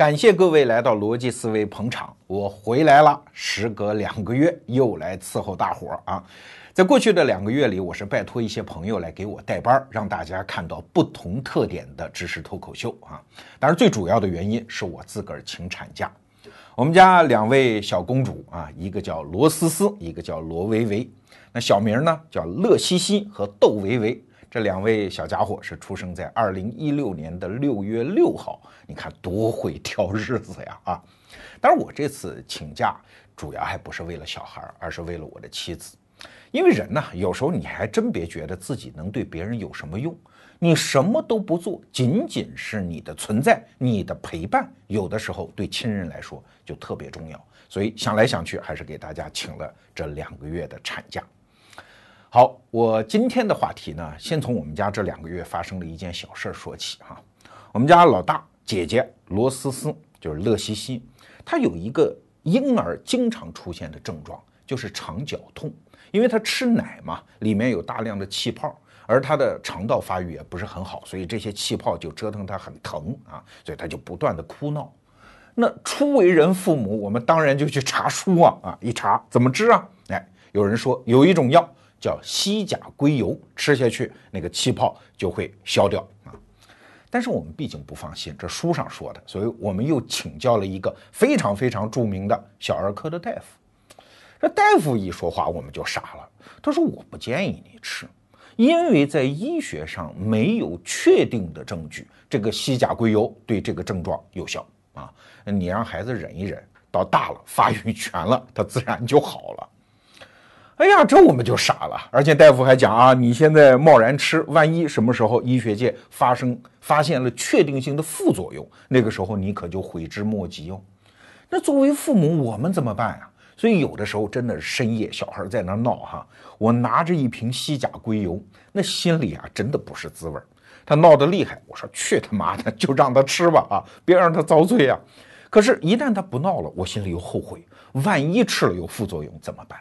感谢各位来到逻辑思维捧场，我回来了。时隔两个月，又来伺候大伙儿啊。在过去的两个月里，我是拜托一些朋友来给我带班，让大家看到不同特点的知识脱口秀啊。当然，最主要的原因是我自个儿请产假。我们家两位小公主啊，一个叫罗思思，一个叫罗维维。那小名呢叫乐西西和窦维维。这两位小家伙是出生在二零一六年的六月六号，你看多会挑日子呀啊！当然，我这次请假主要还不是为了小孩，而是为了我的妻子。因为人呢，有时候你还真别觉得自己能对别人有什么用，你什么都不做，仅仅是你的存在、你的陪伴，有的时候对亲人来说就特别重要。所以想来想去，还是给大家请了这两个月的产假。好，我今天的话题呢，先从我们家这两个月发生的一件小事说起哈。我们家老大姐姐罗思思，就是乐西西，她有一个婴儿经常出现的症状，就是肠绞痛。因为她吃奶嘛，里面有大量的气泡，而她的肠道发育也不是很好，所以这些气泡就折腾她很疼啊，所以她就不断的哭闹。那初为人父母，我们当然就去查书啊啊，一查怎么治啊？哎，有人说有一种药。叫西甲硅油，吃下去那个气泡就会消掉啊。但是我们毕竟不放心，这书上说的，所以我们又请教了一个非常非常著名的小儿科的大夫。这大夫一说话，我们就傻了。他说：“我不建议你吃，因为在医学上没有确定的证据，这个西甲硅油对这个症状有效啊。你让孩子忍一忍，到大了发育全了，他自然就好了。”哎呀，这我们就傻了。而且大夫还讲啊，你现在贸然吃，万一什么时候医学界发生发现了确定性的副作用，那个时候你可就悔之莫及哦。那作为父母，我们怎么办呀？所以有的时候真的是深夜，小孩在那闹哈，我拿着一瓶西甲硅油，那心里啊真的不是滋味他闹得厉害，我说去他妈的，就让他吃吧啊，别让他遭罪啊。可是，一旦他不闹了，我心里又后悔，万一吃了有副作用怎么办？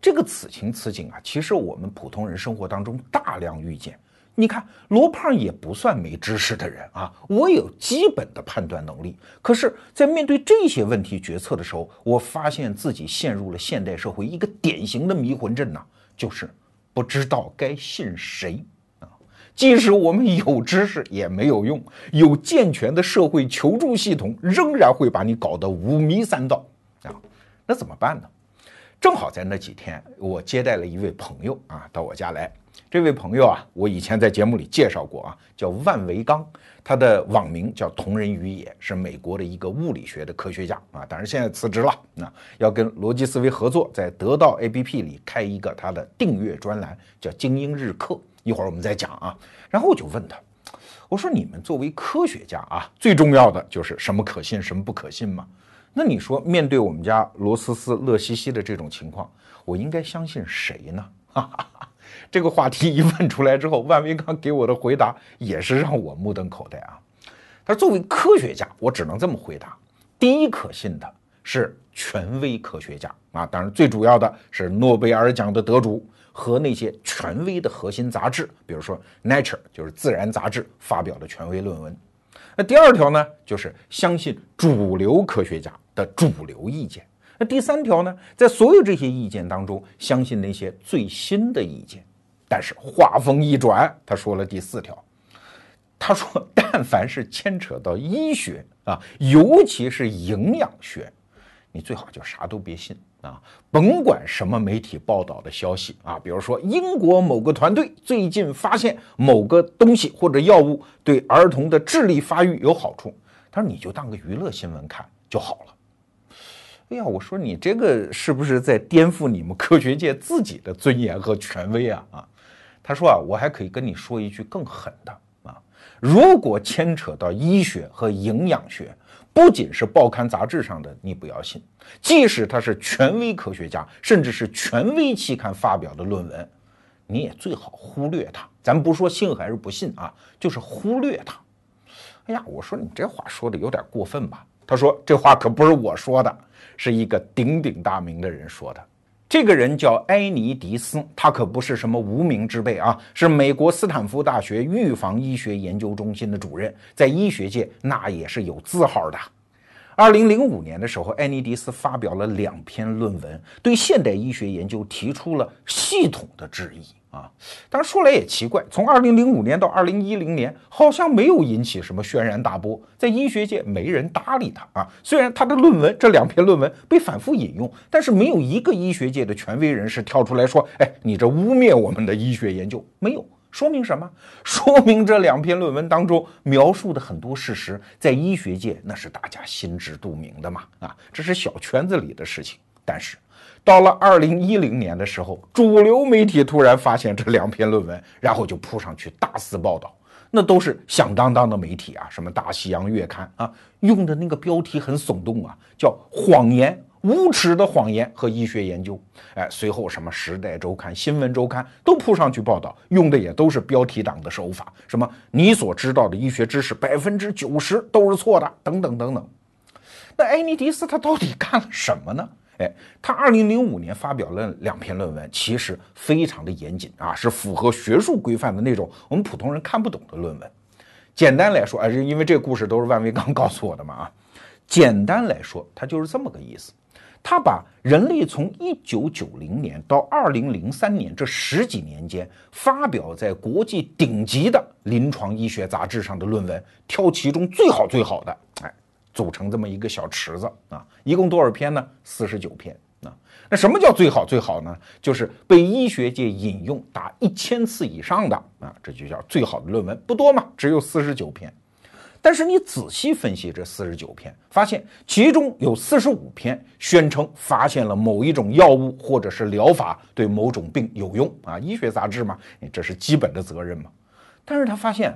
这个此情此景啊，其实我们普通人生活当中大量遇见。你看罗胖也不算没知识的人啊，我有基本的判断能力。可是，在面对这些问题决策的时候，我发现自己陷入了现代社会一个典型的迷魂阵呐，就是不知道该信谁啊。即使我们有知识也没有用，有健全的社会求助系统，仍然会把你搞得五迷三道啊。那怎么办呢？正好在那几天，我接待了一位朋友啊，到我家来。这位朋友啊，我以前在节目里介绍过啊，叫万维刚，他的网名叫同人于野，是美国的一个物理学的科学家啊。当然现在辞职了，那要跟逻辑思维合作，在得到 APP 里开一个他的订阅专栏，叫精英日课。一会儿我们再讲啊。然后我就问他，我说你们作为科学家啊，最重要的就是什么可信，什么不可信吗？那你说，面对我们家罗思思、乐西西的这种情况，我应该相信谁呢？哈哈哈，这个话题一问出来之后，万维刚给我的回答也是让我目瞪口呆啊。他说：“作为科学家，我只能这么回答：第一可信的是权威科学家啊，当然最主要的是诺贝尔奖的得主和那些权威的核心杂志，比如说《Nature》就是《自然》杂志发表的权威论文。那第二条呢，就是相信主流科学家。”的主流意见。那第三条呢，在所有这些意见当中，相信那些最新的意见。但是话锋一转，他说了第四条，他说：“但凡是牵扯到医学啊，尤其是营养学，你最好就啥都别信啊，甭管什么媒体报道的消息啊，比如说英国某个团队最近发现某个东西或者药物对儿童的智力发育有好处，他说你就当个娱乐新闻看就好了。”哎呀，我说你这个是不是在颠覆你们科学界自己的尊严和权威啊？啊，他说啊，我还可以跟你说一句更狠的啊，如果牵扯到医学和营养学，不仅是报刊杂志上的你不要信，即使他是权威科学家，甚至是权威期刊发表的论文，你也最好忽略它。咱不说信还是不信啊，就是忽略它。哎呀，我说你这话说的有点过分吧？他说这话可不是我说的。是一个鼎鼎大名的人说的，这个人叫埃尼迪斯，他可不是什么无名之辈啊，是美国斯坦福大学预防医学研究中心的主任，在医学界那也是有字号的。二零零五年的时候，埃尼迪斯发表了两篇论文，对现代医学研究提出了系统的质疑。啊，当然说来也奇怪，从二零零五年到二零一零年，好像没有引起什么轩然大波，在医学界没人搭理他啊。虽然他的论文这两篇论文被反复引用，但是没有一个医学界的权威人士跳出来说：“哎，你这污蔑我们的医学研究。”没有，说明什么？说明这两篇论文当中描述的很多事实，在医学界那是大家心知肚明的嘛。啊，这是小圈子里的事情，但是。到了二零一零年的时候，主流媒体突然发现这两篇论文，然后就扑上去大肆报道。那都是响当当的媒体啊，什么《大西洋月刊》啊，用的那个标题很耸动啊，叫“谎言，无耻的谎言和医学研究”。哎，随后什么《时代周刊》《新闻周刊》都扑上去报道，用的也都是标题党的手法，什么你所知道的医学知识百分之九十都是错的，等等等等。那埃尼迪斯他到底干了什么呢？哎，他二零零五年发表了两篇论文，其实非常的严谨啊，是符合学术规范的那种，我们普通人看不懂的论文。简单来说啊，因为这个故事都是万维刚 告诉我的嘛啊。简单来说，他就是这么个意思。他把人类从一九九零年到二零零三年这十几年间发表在国际顶级的临床医学杂志上的论文，挑其中最好最好的，哎。组成这么一个小池子啊，一共多少篇呢？四十九篇啊。那什么叫最好最好呢？就是被医学界引用达一千次以上的啊，这就叫最好的论文。不多嘛，只有四十九篇。但是你仔细分析这四十九篇，发现其中有四十五篇宣称发现了某一种药物或者是疗法对某种病有用啊。医学杂志嘛，这是基本的责任嘛。但是他发现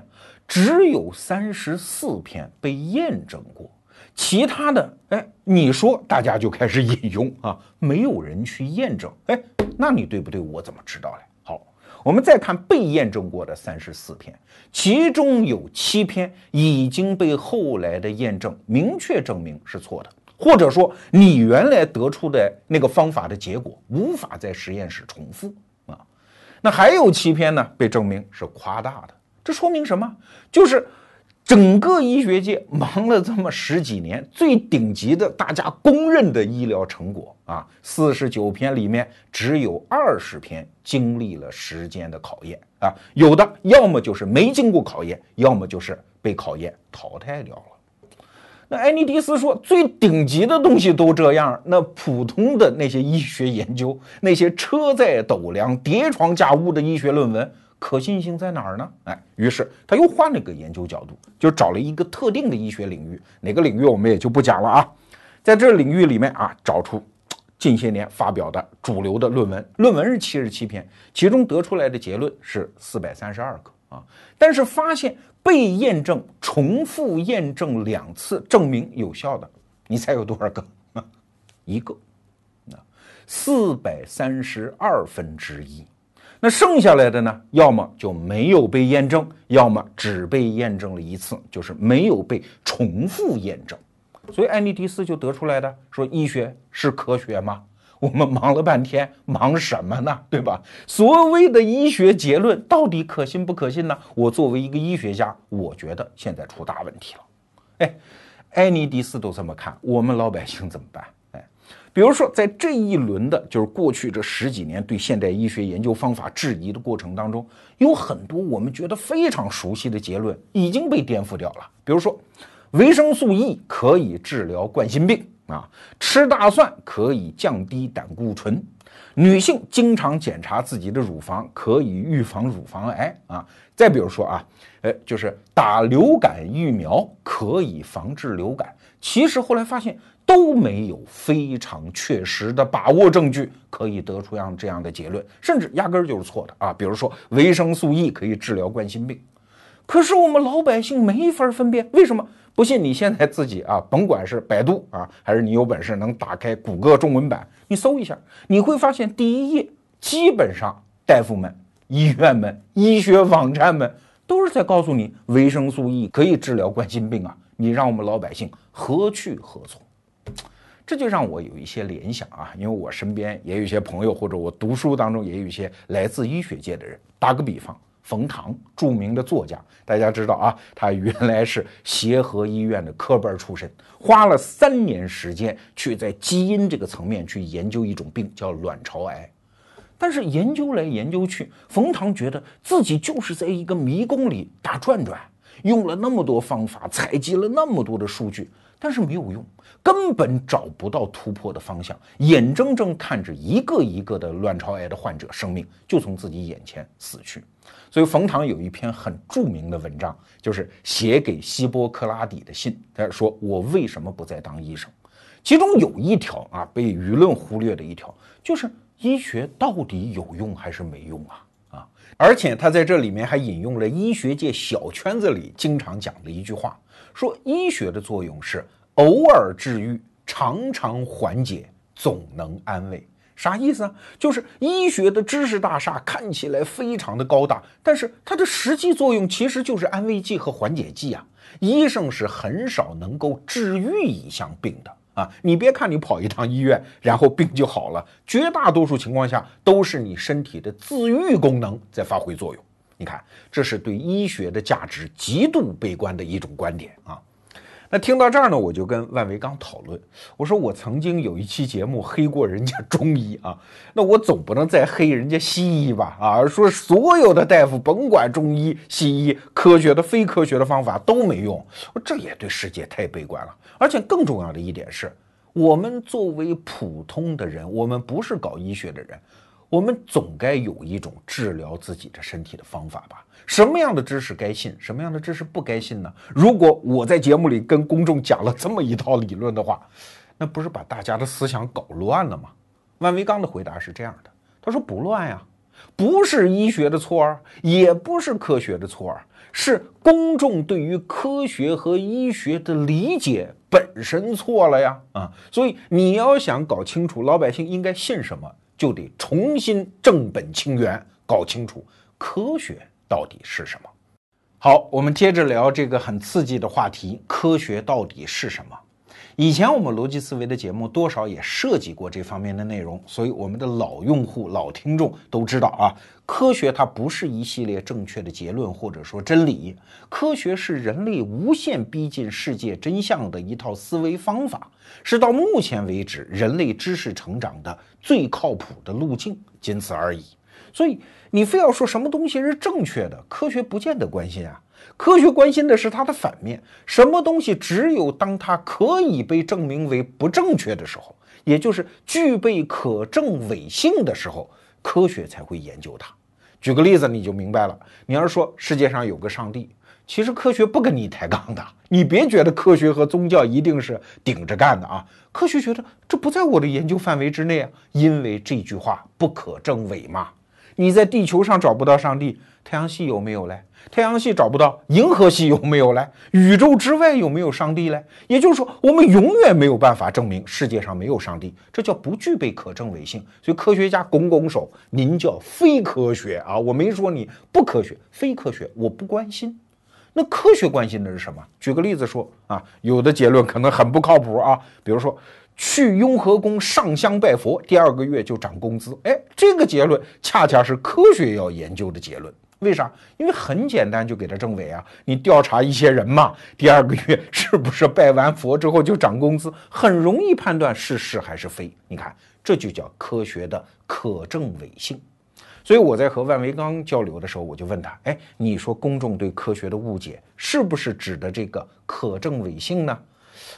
只有三十四篇被验证过。其他的，哎，你说大家就开始引用啊，没有人去验证，哎，那你对不对？我怎么知道嘞？好，我们再看被验证过的三十四篇，其中有七篇已经被后来的验证明确证明是错的，或者说你原来得出的那个方法的结果无法在实验室重复啊。那还有七篇呢，被证明是夸大的，这说明什么？就是。整个医学界忙了这么十几年，最顶级的、大家公认的医疗成果啊，四十九篇里面只有二十篇经历了时间的考验啊，有的要么就是没经过考验，要么就是被考验淘汰掉了。那埃尼迪斯说，最顶级的东西都这样，那普通的那些医学研究，那些车载斗量、叠床架屋的医学论文。可信性在哪儿呢？哎，于是他又换了个研究角度，就找了一个特定的医学领域，哪个领域我们也就不讲了啊。在这领域里面啊，找出近些年发表的主流的论文，论文是七十七篇，其中得出来的结论是四百三十二个啊。但是发现被验证、重复验证两次证明有效的，你猜有多少个？一个，啊，四百三十二分之一。那剩下来的呢？要么就没有被验证，要么只被验证了一次，就是没有被重复验证。所以爱尼迪斯就得出来的说：医学是科学吗？我们忙了半天，忙什么呢？对吧？所谓的医学结论到底可信不可信呢？我作为一个医学家，我觉得现在出大问题了。哎，爱尼迪斯都这么看，我们老百姓怎么办？比如说，在这一轮的，就是过去这十几年对现代医学研究方法质疑的过程当中，有很多我们觉得非常熟悉的结论已经被颠覆掉了。比如说，维生素 E 可以治疗冠心病啊，吃大蒜可以降低胆固醇，女性经常检查自己的乳房可以预防乳房癌啊。再比如说啊，呃，就是打流感疫苗可以防治流感，其实后来发现。都没有非常确实的把握证据可以得出样这样的结论，甚至压根儿就是错的啊！比如说维生素 E 可以治疗冠心病，可是我们老百姓没法分辨，为什么？不信你现在自己啊，甭管是百度啊，还是你有本事能打开谷歌中文版，你搜一下，你会发现第一页基本上大夫们、医院们、医学网站们都是在告诉你维生素 E 可以治疗冠心病啊！你让我们老百姓何去何从？这就让我有一些联想啊，因为我身边也有一些朋友，或者我读书当中也有一些来自医学界的人。打个比方，冯唐，著名的作家，大家知道啊，他原来是协和医院的科班出身，花了三年时间去在基因这个层面去研究一种病，叫卵巢癌。但是研究来研究去，冯唐觉得自己就是在一个迷宫里打转转，用了那么多方法，采集了那么多的数据，但是没有用。根本找不到突破的方向，眼睁睁看着一个一个的卵巢癌的患者生命就从自己眼前死去。所以冯唐有一篇很著名的文章，就是写给希波克拉底的信。他说：“我为什么不再当医生？”其中有一条啊，被舆论忽略的一条，就是医学到底有用还是没用啊？啊！而且他在这里面还引用了医学界小圈子里经常讲的一句话，说医学的作用是。偶尔治愈，常常缓解，总能安慰。啥意思啊？就是医学的知识大厦看起来非常的高大，但是它的实际作用其实就是安慰剂和缓解剂啊。医生是很少能够治愈一项病的啊。你别看你跑一趟医院，然后病就好了，绝大多数情况下都是你身体的自愈功能在发挥作用。你看，这是对医学的价值极度悲观的一种观点啊。那听到这儿呢，我就跟万维刚讨论，我说我曾经有一期节目黑过人家中医啊，那我总不能再黑人家西医吧？啊，说所有的大夫甭管中医、西医，科学的、非科学的方法都没用，我这也对世界太悲观了。而且更重要的一点是，我们作为普通的人，我们不是搞医学的人。我们总该有一种治疗自己的身体的方法吧？什么样的知识该信，什么样的知识不该信呢？如果我在节目里跟公众讲了这么一套理论的话，那不是把大家的思想搞乱了吗？万维刚的回答是这样的：他说不乱呀，不是医学的错儿，也不是科学的错儿，是公众对于科学和医学的理解本身错了呀！啊，所以你要想搞清楚老百姓应该信什么。就得重新正本清源，搞清楚科学到底是什么。好，我们接着聊这个很刺激的话题：科学到底是什么？以前我们逻辑思维的节目多少也涉及过这方面的内容，所以我们的老用户、老听众都知道啊，科学它不是一系列正确的结论或者说真理，科学是人类无限逼近世界真相的一套思维方法。是到目前为止人类知识成长的最靠谱的路径，仅此而已。所以你非要说什么东西是正确的，科学不见得关心啊。科学关心的是它的反面，什么东西只有当它可以被证明为不正确的时候，也就是具备可证伪性的时候，科学才会研究它。举个例子你就明白了。你要是说世界上有个上帝。其实科学不跟你抬杠的，你别觉得科学和宗教一定是顶着干的啊！科学觉得这不在我的研究范围之内啊，因为这句话不可证伪嘛。你在地球上找不到上帝，太阳系有没有嘞？太阳系找不到，银河系有没有嘞？宇宙之外有没有上帝嘞？也就是说，我们永远没有办法证明世界上没有上帝，这叫不具备可证伪性。所以科学家拱拱手，您叫非科学啊！我没说你不科学，非科学，我不关心。那科学关心的是什么？举个例子说啊，有的结论可能很不靠谱啊，比如说去雍和宫上香拜佛，第二个月就涨工资。哎，这个结论恰恰是科学要研究的结论。为啥？因为很简单，就给他证伪啊。你调查一些人嘛，第二个月是不是拜完佛之后就涨工资，很容易判断是是还是非。你看，这就叫科学的可证伪性。所以我在和万维刚交流的时候，我就问他：“哎，你说公众对科学的误解是不是指的这个可证伪性呢？”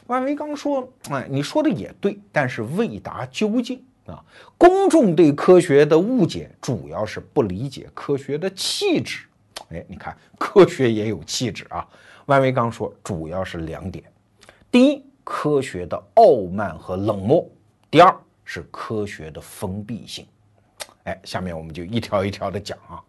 万维刚说：“哎，你说的也对，但是未达究竟啊。公众对科学的误解主要是不理解科学的气质。哎，你看，科学也有气质啊。”万维刚说：“主要是两点，第一，科学的傲慢和冷漠；第二是科学的封闭性。”哎，下面我们就一条一条的讲啊。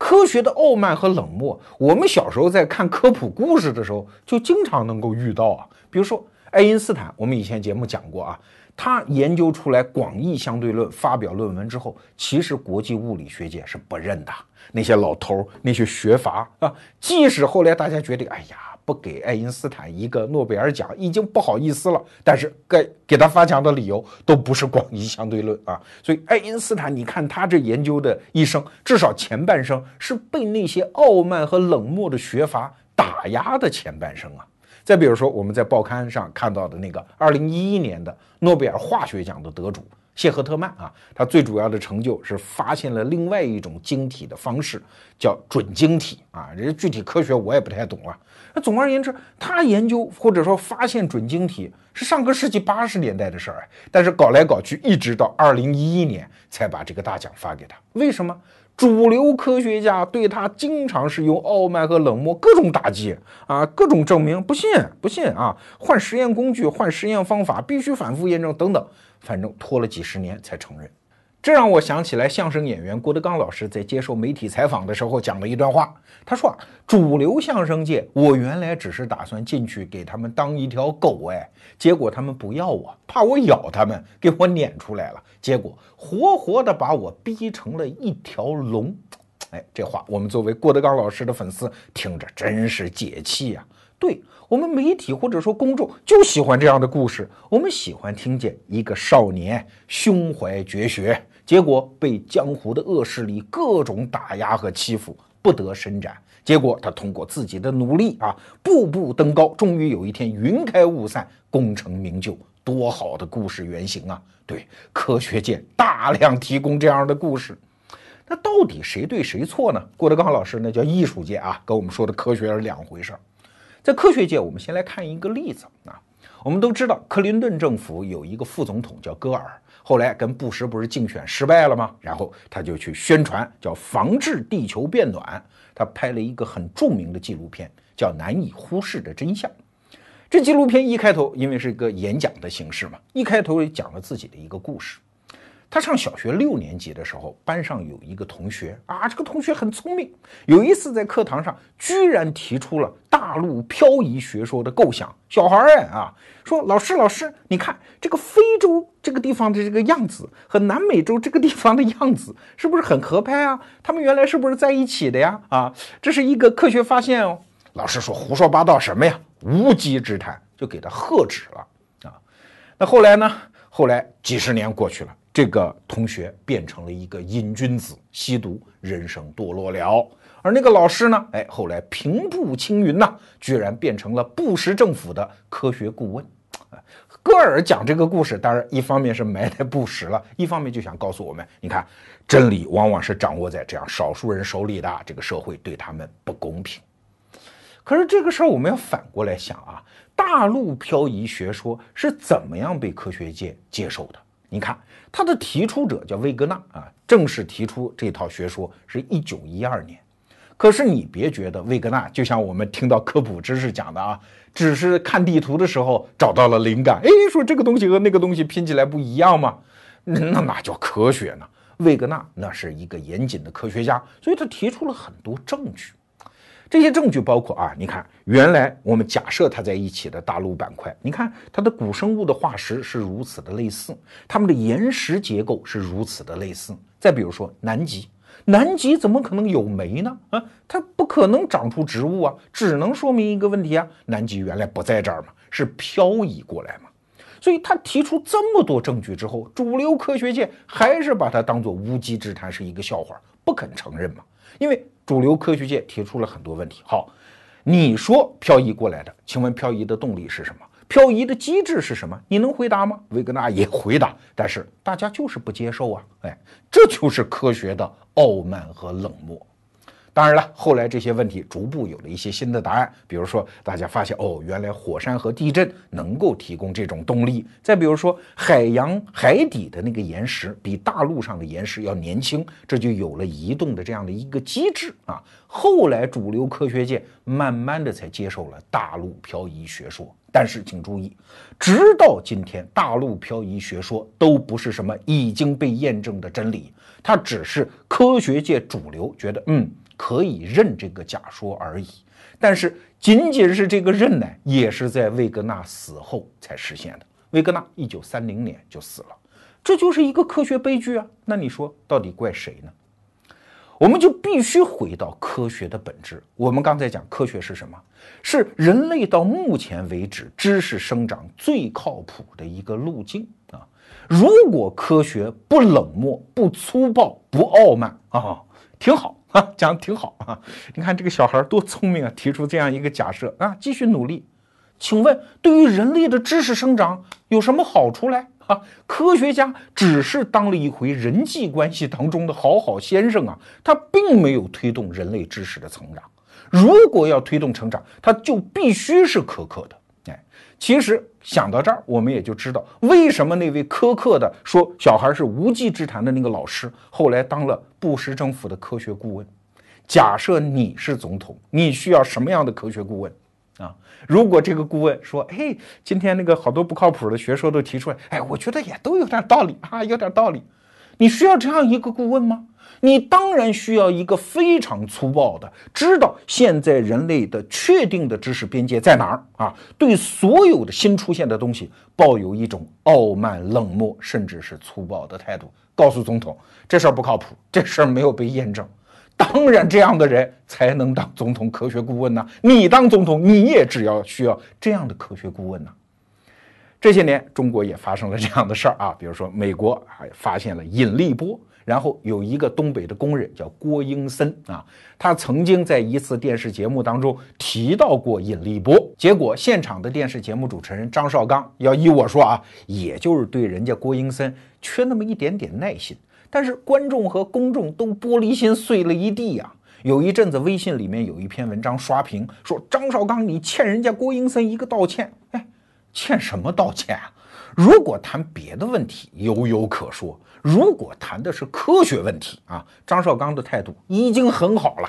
科学的傲慢和冷漠，我们小时候在看科普故事的时候，就经常能够遇到啊。比如说爱因斯坦，我们以前节目讲过啊，他研究出来广义相对论，发表论文之后，其实国际物理学界是不认的。那些老头儿，那些学阀啊，即使后来大家觉得，哎呀。不给爱因斯坦一个诺贝尔奖已经不好意思了，但是该给他发奖的理由都不是广义相对论啊。所以爱因斯坦，你看他这研究的一生，至少前半生是被那些傲慢和冷漠的学阀打压的前半生啊。再比如说，我们在报刊上看到的那个二零一一年的诺贝尔化学奖的得主。谢赫特曼啊，他最主要的成就是发现了另外一种晶体的方式，叫准晶体啊。这具体科学我也不太懂啊。那总而言之，他研究或者说发现准晶体是上个世纪八十年代的事儿，但是搞来搞去，一直到二零一一年才把这个大奖发给他。为什么？主流科学家对他经常是用傲慢和冷漠，各种打击啊，各种证明，不信不信啊，换实验工具，换实验方法，必须反复验证等等。反正拖了几十年才承认，这让我想起来相声演员郭德纲老师在接受媒体采访的时候讲了一段话。他说啊：“主流相声界，我原来只是打算进去给他们当一条狗，哎，结果他们不要我，怕我咬他们，给我撵出来了。结果活活的把我逼成了一条龙。”哎，这话我们作为郭德纲老师的粉丝听着真是解气呀。对。我们媒体或者说公众就喜欢这样的故事，我们喜欢听见一个少年胸怀绝学，结果被江湖的恶势力各种打压和欺负，不得伸展。结果他通过自己的努力啊，步步登高，终于有一天云开雾散，功成名就。多好的故事原型啊！对，科学界大量提供这样的故事，那到底谁对谁错呢？郭德纲老师那叫艺术界啊，跟我们说的科学是两回事儿。在科学界，我们先来看一个例子啊。我们都知道，克林顿政府有一个副总统叫戈尔，后来跟布什不是竞选失败了吗？然后他就去宣传叫防治地球变暖，他拍了一个很著名的纪录片，叫《难以忽视的真相》。这纪录片一开头，因为是一个演讲的形式嘛，一开头也讲了自己的一个故事。他上小学六年级的时候，班上有一个同学啊，这个同学很聪明。有一次在课堂上，居然提出了大陆漂移学说的构想。小孩儿啊，说老师老师，你看这个非洲这个地方的这个样子和南美洲这个地方的样子，是不是很合拍啊？他们原来是不是在一起的呀？啊，这是一个科学发现哦。老师说胡说八道什么呀？无稽之谈，就给他喝止了啊。那后来呢？后来几十年过去了。这个同学变成了一个瘾君子，吸毒，人生堕落了。而那个老师呢？哎，后来平步青云呐，居然变成了布什政府的科学顾问。戈尔讲这个故事，当然一方面是埋汰布什了，一方面就想告诉我们：你看，真理往往是掌握在这样少数人手里的。这个社会对他们不公平。可是这个事儿我们要反过来想啊，大陆漂移学说是怎么样被科学界接受的？你看。他的提出者叫魏格纳啊，正式提出这套学说是一九一二年。可是你别觉得魏格纳就像我们听到科普知识讲的啊，只是看地图的时候找到了灵感，哎，说这个东西和那个东西拼起来不一样吗？那哪叫科学呢？魏格纳那是一个严谨的科学家，所以他提出了很多证据。这些证据包括啊，你看，原来我们假设它在一起的大陆板块，你看它的古生物的化石是如此的类似，它们的岩石结构是如此的类似。再比如说南极，南极怎么可能有煤呢？啊，它不可能长出植物啊，只能说明一个问题啊，南极原来不在这儿嘛，是漂移过来嘛。所以他提出这么多证据之后，主流科学界还是把它当做无稽之谈，是一个笑话，不肯承认嘛，因为。主流科学界提出了很多问题。好，你说漂移过来的，请问漂移的动力是什么？漂移的机制是什么？你能回答吗？维格纳也回答，但是大家就是不接受啊！哎，这就是科学的傲慢和冷漠。当然了，后来这些问题逐步有了一些新的答案。比如说，大家发现哦，原来火山和地震能够提供这种动力。再比如说，海洋海底的那个岩石比大陆上的岩石要年轻，这就有了移动的这样的一个机制啊。后来主流科学界慢慢的才接受了大陆漂移学说。但是请注意，直到今天，大陆漂移学说都不是什么已经被验证的真理，它只是科学界主流觉得嗯。可以认这个假说而已，但是仅仅是这个认呢，也是在魏格纳死后才实现的。魏格纳一九三零年就死了，这就是一个科学悲剧啊！那你说到底怪谁呢？我们就必须回到科学的本质。我们刚才讲科学是什么？是人类到目前为止知识生长最靠谱的一个路径啊！如果科学不冷漠、不粗暴、不傲慢啊，挺好 啊，讲的挺好啊。你看这个小孩多聪明啊，提出这样一个假设啊，继续努力。请问，对于人类的知识生长有什么好处嘞？啊，科学家只是当了一回人际关系当中的好好先生啊，他并没有推动人类知识的成长。如果要推动成长，他就必须是苛刻的。其实想到这儿，我们也就知道为什么那位苛刻的说小孩是无稽之谈的那个老师，后来当了布什政府的科学顾问。假设你是总统，你需要什么样的科学顾问？啊，如果这个顾问说，哎，今天那个好多不靠谱的学说都提出来，哎，我觉得也都有点道理啊，有点道理。你需要这样一个顾问吗？你当然需要一个非常粗暴的，知道现在人类的确定的知识边界在哪儿啊，对所有的新出现的东西抱有一种傲慢、冷漠，甚至是粗暴的态度，告诉总统这事儿不靠谱，这事儿没有被验证。当然，这样的人才能当总统科学顾问呢。你当总统，你也只要需要这样的科学顾问呢。这些年，中国也发生了这样的事儿啊，比如说美国还发现了引力波，然后有一个东北的工人叫郭英森啊，他曾经在一次电视节目当中提到过引力波，结果现场的电视节目主持人张绍刚要依我说啊，也就是对人家郭英森缺那么一点点耐心。但是观众和公众都玻璃心碎了一地呀！有一阵子微信里面有一篇文章刷屏，说张绍刚你欠人家郭英森一个道歉。欠什么道歉啊？如果谈别的问题，有有可说；如果谈的是科学问题啊，张绍刚的态度已经很好了。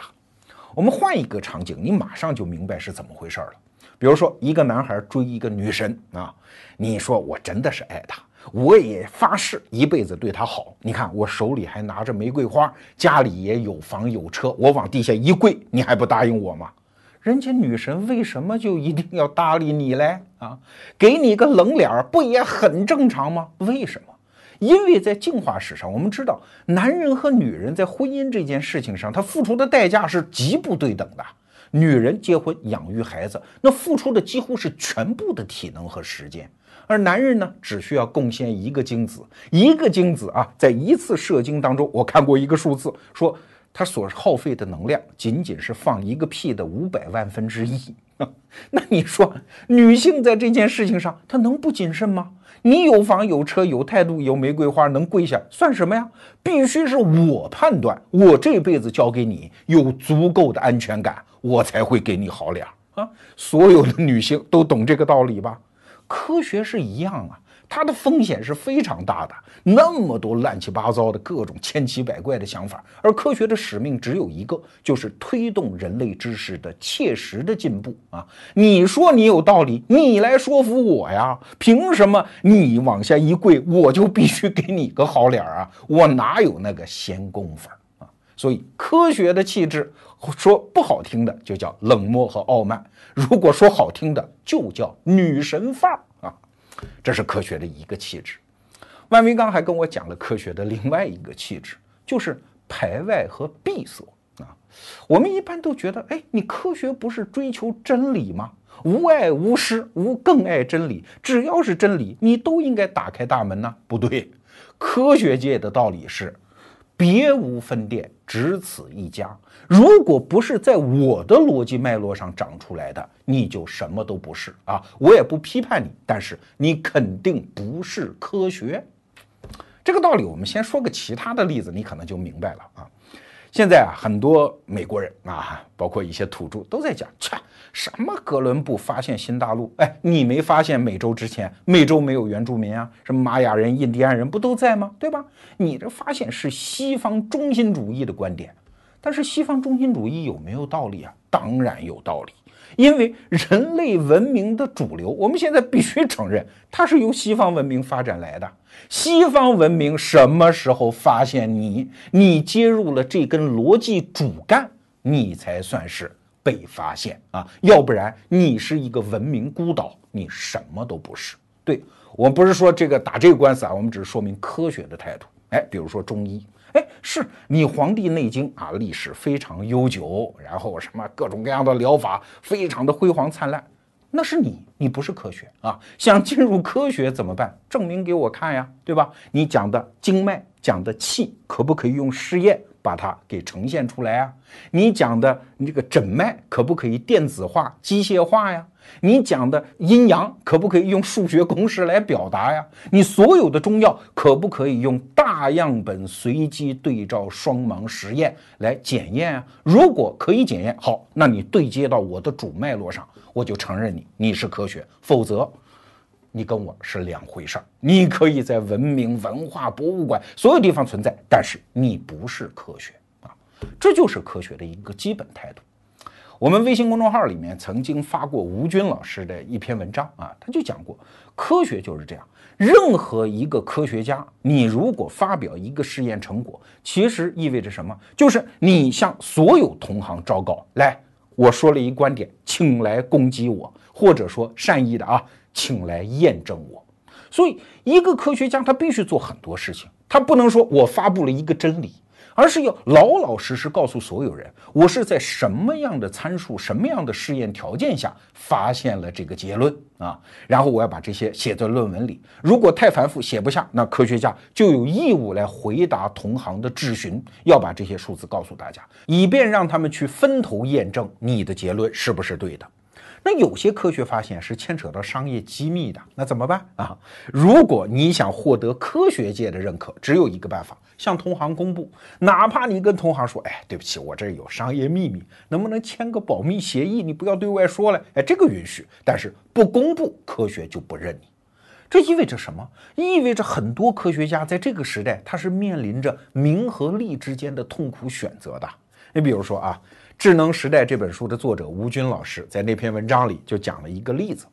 我们换一个场景，你马上就明白是怎么回事了。比如说，一个男孩追一个女神啊，你说我真的是爱她。我也发誓一辈子对她好。你看，我手里还拿着玫瑰花，家里也有房有车，我往地下一跪，你还不答应我吗？人家女神为什么就一定要搭理你嘞？啊，给你个冷脸儿不也很正常吗？为什么？因为在进化史上，我们知道男人和女人在婚姻这件事情上，他付出的代价是极不对等的。女人结婚养育孩子，那付出的几乎是全部的体能和时间。而男人呢，只需要贡献一个精子，一个精子啊，在一次射精当中，我看过一个数字，说他所耗费的能量仅仅是放一个屁的五百万分之一。那你说，女性在这件事情上，她能不谨慎吗？你有房有车有态度有玫瑰花，能跪下算什么呀？必须是我判断，我这辈子交给你有足够的安全感，我才会给你好脸啊！所有的女性都懂这个道理吧？科学是一样啊，它的风险是非常大的，那么多乱七八糟的各种千奇百怪的想法，而科学的使命只有一个，就是推动人类知识的切实的进步啊！你说你有道理，你来说服我呀？凭什么你往下一跪，我就必须给你个好脸啊？我哪有那个闲工夫啊？所以科学的气质，说不好听的就叫冷漠和傲慢。如果说好听的，就叫女神范儿，这是科学的一个气质。万维刚还跟我讲了科学的另外一个气质，就是排外和闭塞啊。我们一般都觉得，哎，你科学不是追求真理吗？无爱无师，无更爱真理。只要是真理，你都应该打开大门呢。不对，科学界的道理是。别无分店，只此一家。如果不是在我的逻辑脉络上长出来的，你就什么都不是啊！我也不批判你，但是你肯定不是科学。这个道理，我们先说个其他的例子，你可能就明白了啊。现在啊，很多美国人啊，包括一些土著都在讲，切，什么哥伦布发现新大陆？哎，你没发现美洲之前，美洲没有原住民啊？什么玛雅人、印第安人不都在吗？对吧？你这发现是西方中心主义的观点，但是西方中心主义有没有道理啊？当然有道理。因为人类文明的主流，我们现在必须承认，它是由西方文明发展来的。西方文明什么时候发现你？你接入了这根逻辑主干，你才算是被发现啊！要不然你是一个文明孤岛，你什么都不是。对我不是说这个打这个官司啊，我们只是说明科学的态度。哎，比如说中医，哎，是你《黄帝内经》啊，历史非常悠久，然后什么各种各样的疗法，非常的辉煌灿烂。那是你，你不是科学啊！想进入科学怎么办？证明给我看呀，对吧？你讲的经脉、讲的气，可不可以用试验把它给呈现出来啊？你讲的你这个诊脉，可不可以电子化、机械化呀？你讲的阴阳可不可以用数学公式来表达呀？你所有的中药可不可以用大样本随机对照双盲实验来检验啊？如果可以检验，好，那你对接到我的主脉络上，我就承认你你是科学；否则，你跟我是两回事儿。你可以在文明、文化、博物馆所有地方存在，但是你不是科学啊！这就是科学的一个基本态度。我们微信公众号里面曾经发过吴军老师的一篇文章啊，他就讲过，科学就是这样。任何一个科学家，你如果发表一个试验成果，其实意味着什么？就是你向所有同行昭告，来，我说了一观点，请来攻击我，或者说善意的啊，请来验证我。所以，一个科学家他必须做很多事情，他不能说我发布了一个真理。而是要老老实实告诉所有人，我是在什么样的参数、什么样的试验条件下发现了这个结论啊？然后我要把这些写在论文里。如果太繁复写不下，那科学家就有义务来回答同行的质询，要把这些数字告诉大家，以便让他们去分头验证你的结论是不是对的。那有些科学发现是牵扯到商业机密的，那怎么办啊？如果你想获得科学界的认可，只有一个办法。向同行公布，哪怕你跟同行说：“哎，对不起，我这有商业秘密，能不能签个保密协议？你不要对外说了。”哎，这个允许，但是不公布，科学就不认你。这意味着什么？意味着很多科学家在这个时代，他是面临着名和利之间的痛苦选择的。你比如说啊，《智能时代》这本书的作者吴军老师在那篇文章里就讲了一个例子：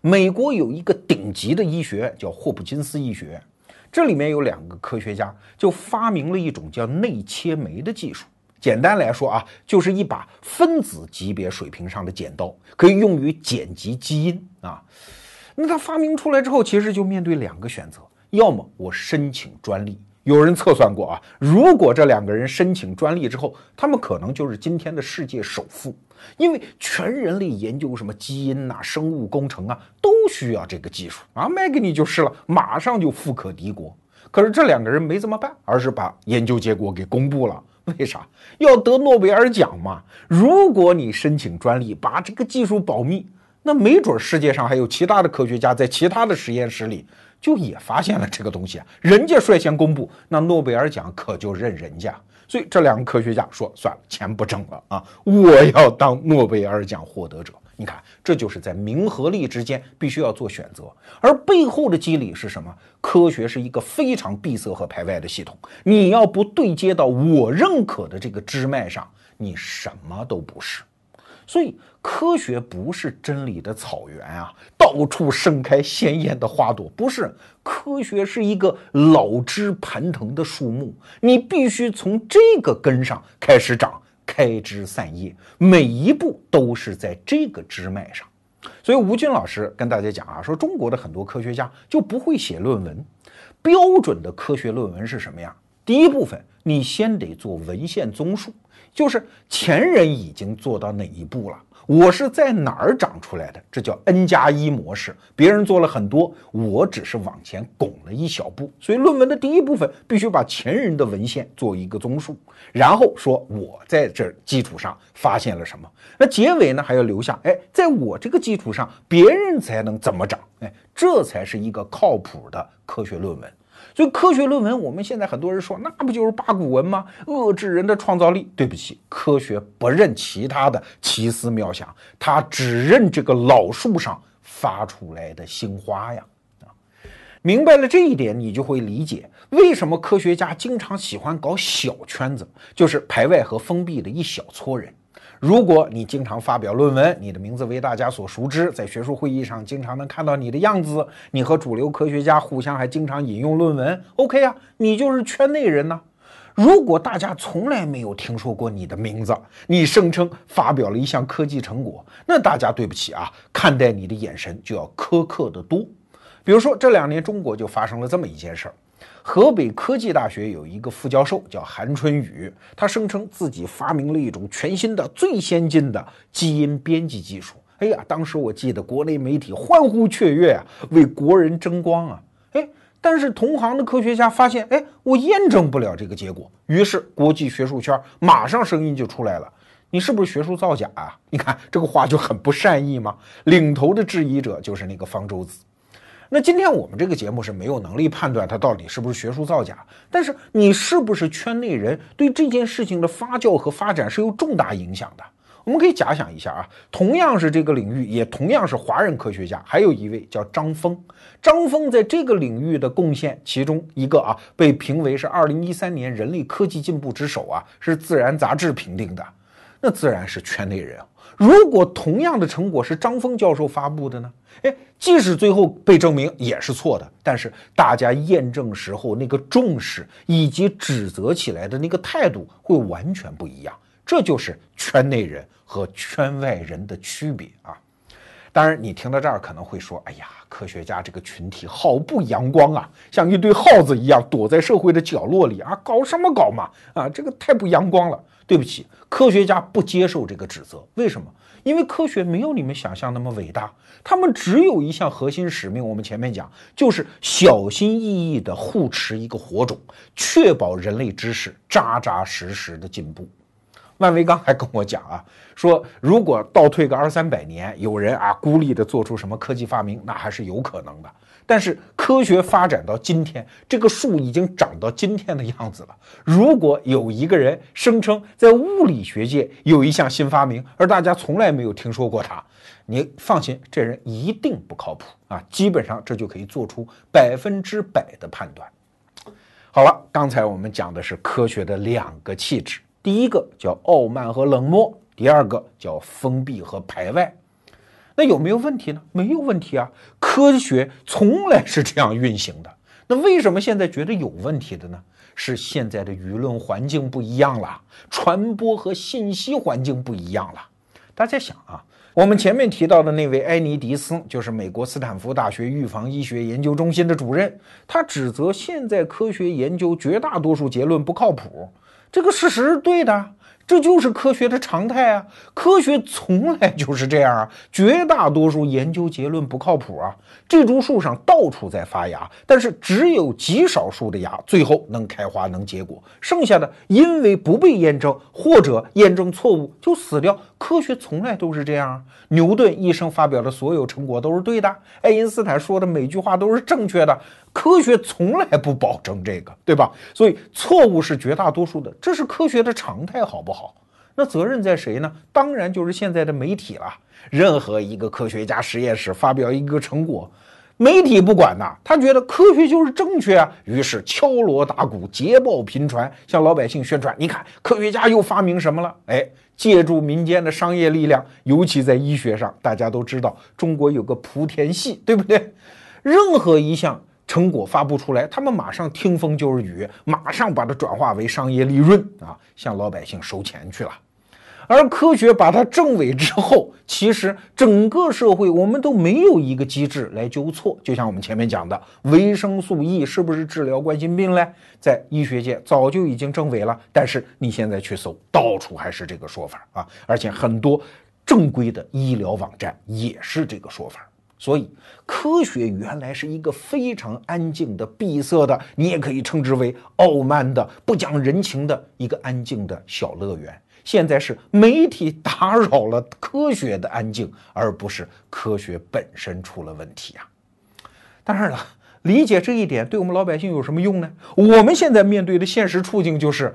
美国有一个顶级的医学院，叫霍普金斯医学院。这里面有两个科学家，就发明了一种叫内切酶的技术。简单来说啊，就是一把分子级别水平上的剪刀，可以用于剪辑基因啊。那他发明出来之后，其实就面对两个选择：要么我申请专利。有人测算过啊，如果这两个人申请专利之后，他们可能就是今天的世界首富，因为全人类研究什么基因呐、生物工程啊，都需要这个技术啊，卖给你就是了，马上就富可敌国。可是这两个人没这么办，而是把研究结果给公布了。为啥要得诺贝尔奖嘛？如果你申请专利，把这个技术保密，那没准世界上还有其他的科学家在其他的实验室里。就也发现了这个东西啊，人家率先公布，那诺贝尔奖可就认人家。所以这两个科学家说，算了，钱不挣了啊，我要当诺贝尔奖获得者。你看，这就是在名和利之间必须要做选择，而背后的机理是什么？科学是一个非常闭塞和排外的系统，你要不对接到我认可的这个支脉上，你什么都不是。所以，科学不是真理的草原啊，到处盛开鲜艳的花朵，不是。科学是一个老枝盘藤的树木，你必须从这个根上开始长，开枝散叶，每一步都是在这个枝脉上。所以，吴军老师跟大家讲啊，说中国的很多科学家就不会写论文。标准的科学论文是什么呀？第一部分，你先得做文献综述。就是前人已经做到哪一步了？我是在哪儿长出来的？这叫 N 加一模式。别人做了很多，我只是往前拱了一小步。所以论文的第一部分必须把前人的文献做一个综述，然后说我在这基础上发现了什么。那结尾呢还要留下，哎，在我这个基础上，别人才能怎么长？哎，这才是一个靠谱的科学论文。所以科学论文，我们现在很多人说，那不就是八股文吗？遏制人的创造力。对不起，科学不认其他的奇思妙想，它只认这个老树上发出来的新花呀！啊，明白了这一点，你就会理解为什么科学家经常喜欢搞小圈子，就是排外和封闭的一小撮人。如果你经常发表论文，你的名字为大家所熟知，在学术会议上经常能看到你的样子，你和主流科学家互相还经常引用论文，OK 啊，你就是圈内人呢。如果大家从来没有听说过你的名字，你声称发表了一项科技成果，那大家对不起啊，看待你的眼神就要苛刻得多。比如说这两年中国就发生了这么一件事儿。河北科技大学有一个副教授叫韩春雨，他声称自己发明了一种全新的、最先进的基因编辑技术。哎呀，当时我记得国内媒体欢呼雀跃啊，为国人争光啊！哎，但是同行的科学家发现，哎，我验证不了这个结果。于是国际学术圈马上声音就出来了：你是不是学术造假啊？你看这个话就很不善意吗？领头的质疑者就是那个方舟子。那今天我们这个节目是没有能力判断他到底是不是学术造假，但是你是不是圈内人，对这件事情的发酵和发展是有重大影响的。我们可以假想一下啊，同样是这个领域，也同样是华人科学家，还有一位叫张峰。张峰在这个领域的贡献，其中一个啊，被评为是二零一三年人类科技进步之首啊，是《自然》杂志评定的，那自然是圈内人。如果同样的成果是张峰教授发布的呢？哎，即使最后被证明也是错的，但是大家验证时候那个重视以及指责起来的那个态度会完全不一样。这就是圈内人和圈外人的区别啊！当然，你听到这儿可能会说：“哎呀，科学家这个群体好不阳光啊，像一堆耗子一样躲在社会的角落里啊，搞什么搞嘛？啊，这个太不阳光了。”对不起，科学家不接受这个指责。为什么？因为科学没有你们想象那么伟大，他们只有一项核心使命。我们前面讲，就是小心翼翼地护持一个火种，确保人类知识扎扎实实的进步。万维刚还跟我讲啊，说如果倒退个二三百年，有人啊孤立的做出什么科技发明，那还是有可能的。但是科学发展到今天，这个树已经长到今天的样子了。如果有一个人声称在物理学界有一项新发明，而大家从来没有听说过他，你放心，这人一定不靠谱啊！基本上这就可以做出百分之百的判断。好了，刚才我们讲的是科学的两个气质。第一个叫傲慢和冷漠，第二个叫封闭和排外。那有没有问题呢？没有问题啊，科学从来是这样运行的。那为什么现在觉得有问题的呢？是现在的舆论环境不一样了，传播和信息环境不一样了。大家想啊，我们前面提到的那位埃尼迪斯，就是美国斯坦福大学预防医学研究中心的主任，他指责现在科学研究绝大多数结论不靠谱。这个事实是对的，这就是科学的常态啊！科学从来就是这样啊，绝大多数研究结论不靠谱啊。这株树上到处在发芽，但是只有极少数的芽最后能开花能结果，剩下的因为不被验证或者验证错误就死掉。科学从来都是这样啊。牛顿一生发表的所有成果都是对的，爱因斯坦说的每句话都是正确的。科学从来不保证这个，对吧？所以错误是绝大多数的，这是科学的常态，好不好？那责任在谁呢？当然就是现在的媒体了。任何一个科学家实验室发表一个成果，媒体不管呐，他觉得科学就是正确啊，于是敲锣打鼓、捷报频传，向老百姓宣传。你看，科学家又发明什么了？哎，借助民间的商业力量，尤其在医学上，大家都知道中国有个莆田系，对不对？任何一项。成果发布出来，他们马上听风就是雨，马上把它转化为商业利润啊，向老百姓收钱去了。而科学把它证伪之后，其实整个社会我们都没有一个机制来纠错。就像我们前面讲的，维生素 E 是不是治疗冠心病嘞？在医学界早就已经证伪了，但是你现在去搜，到处还是这个说法啊，而且很多正规的医疗网站也是这个说法。所以，科学原来是一个非常安静的、闭塞的，你也可以称之为傲慢的、不讲人情的一个安静的小乐园。现在是媒体打扰了科学的安静，而不是科学本身出了问题啊！当然了，理解这一点对我们老百姓有什么用呢？我们现在面对的现实处境就是，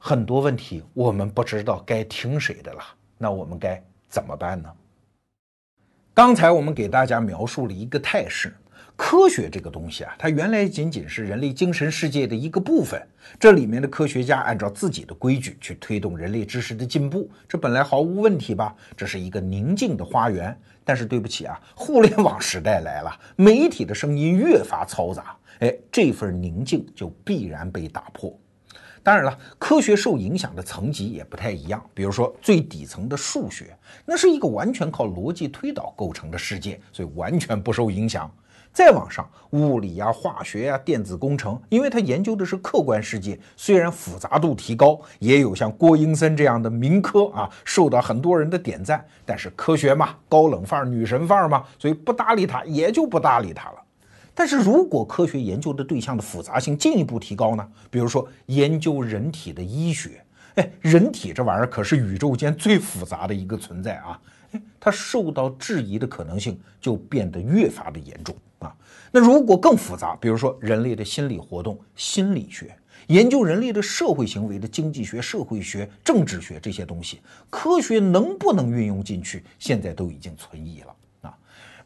很多问题我们不知道该听谁的了，那我们该怎么办呢？刚才我们给大家描述了一个态势，科学这个东西啊，它原来仅仅是人类精神世界的一个部分。这里面的科学家按照自己的规矩去推动人类知识的进步，这本来毫无问题吧？这是一个宁静的花园。但是对不起啊，互联网时代来了，媒体的声音越发嘈杂，哎，这份宁静就必然被打破。当然了，科学受影响的层级也不太一样。比如说，最底层的数学，那是一个完全靠逻辑推导构成的世界，所以完全不受影响。再往上，物理呀、化学呀、电子工程，因为它研究的是客观世界，虽然复杂度提高，也有像郭英森这样的名科啊，受到很多人的点赞。但是科学嘛，高冷范儿、女神范儿嘛，所以不搭理他，也就不搭理他了。但是如果科学研究的对象的复杂性进一步提高呢？比如说研究人体的医学，哎，人体这玩意儿可是宇宙间最复杂的一个存在啊。哎它受到质疑的可能性就变得越发的严重啊。那如果更复杂，比如说人类的心理活动、心理学，研究人类的社会行为的经济学、社会学、政治学这些东西，科学能不能运用进去，现在都已经存疑了。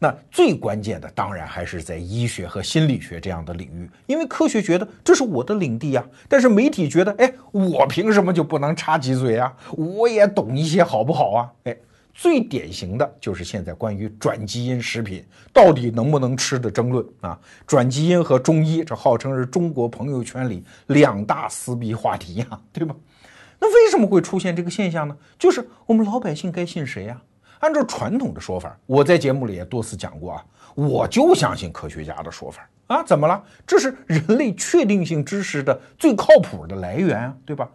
那最关键的当然还是在医学和心理学这样的领域，因为科学觉得这是我的领地呀，但是媒体觉得，哎，我凭什么就不能插几嘴啊？我也懂一些，好不好啊？哎。最典型的就是现在关于转基因食品到底能不能吃的争论啊，转基因和中医，这号称是中国朋友圈里两大撕逼话题呀，对吧？那为什么会出现这个现象呢？就是我们老百姓该信谁呀？按照传统的说法，我在节目里也多次讲过啊，我就相信科学家的说法啊，怎么了？这是人类确定性知识的最靠谱的来源啊，对吧？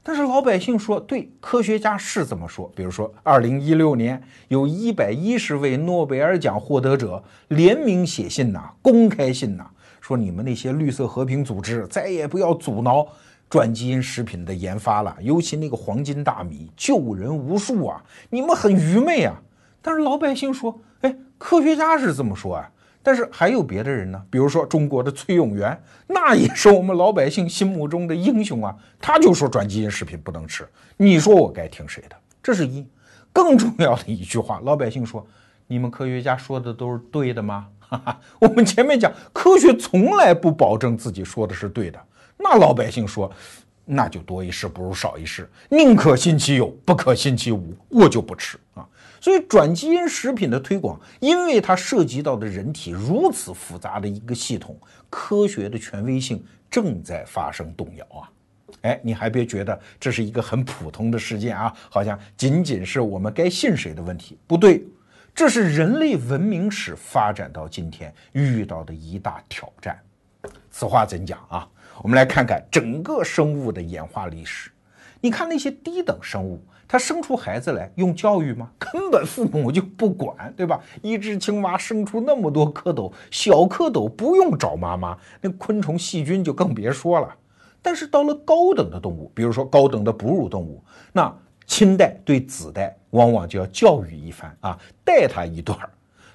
但是老百姓说，对科学家是这么说。比如说，二零一六年有一百一十位诺贝尔奖获得者联名写信呐，公开信呐，说你们那些绿色和平组织再也不要阻挠转基因食品的研发了，尤其那个黄金大米救人无数啊，你们很愚昧啊。但是老百姓说，哎，科学家是这么说啊。但是还有别的人呢，比如说中国的崔永元，那也是我们老百姓心目中的英雄啊。他就说转基因食品不能吃，你说我该听谁的？这是一。更重要的一句话，老百姓说：你们科学家说的都是对的吗？哈哈，我们前面讲科学从来不保证自己说的是对的。那老百姓说，那就多一事不如少一事，宁可信其有，不可信其无，我就不吃啊。所以，转基因食品的推广，因为它涉及到的人体如此复杂的一个系统，科学的权威性正在发生动摇啊！哎，你还别觉得这是一个很普通的事件啊，好像仅仅是我们该信谁的问题。不对，这是人类文明史发展到今天遇到的一大挑战。此话怎讲啊？我们来看看整个生物的演化历史。你看那些低等生物。它生出孩子来用教育吗？根本父母就不管，对吧？一只青蛙生出那么多蝌蚪，小蝌蚪不用找妈妈，那昆虫、细菌就更别说了。但是到了高等的动物，比如说高等的哺乳动物，那亲代对子代往往就要教育一番啊，带他一段儿。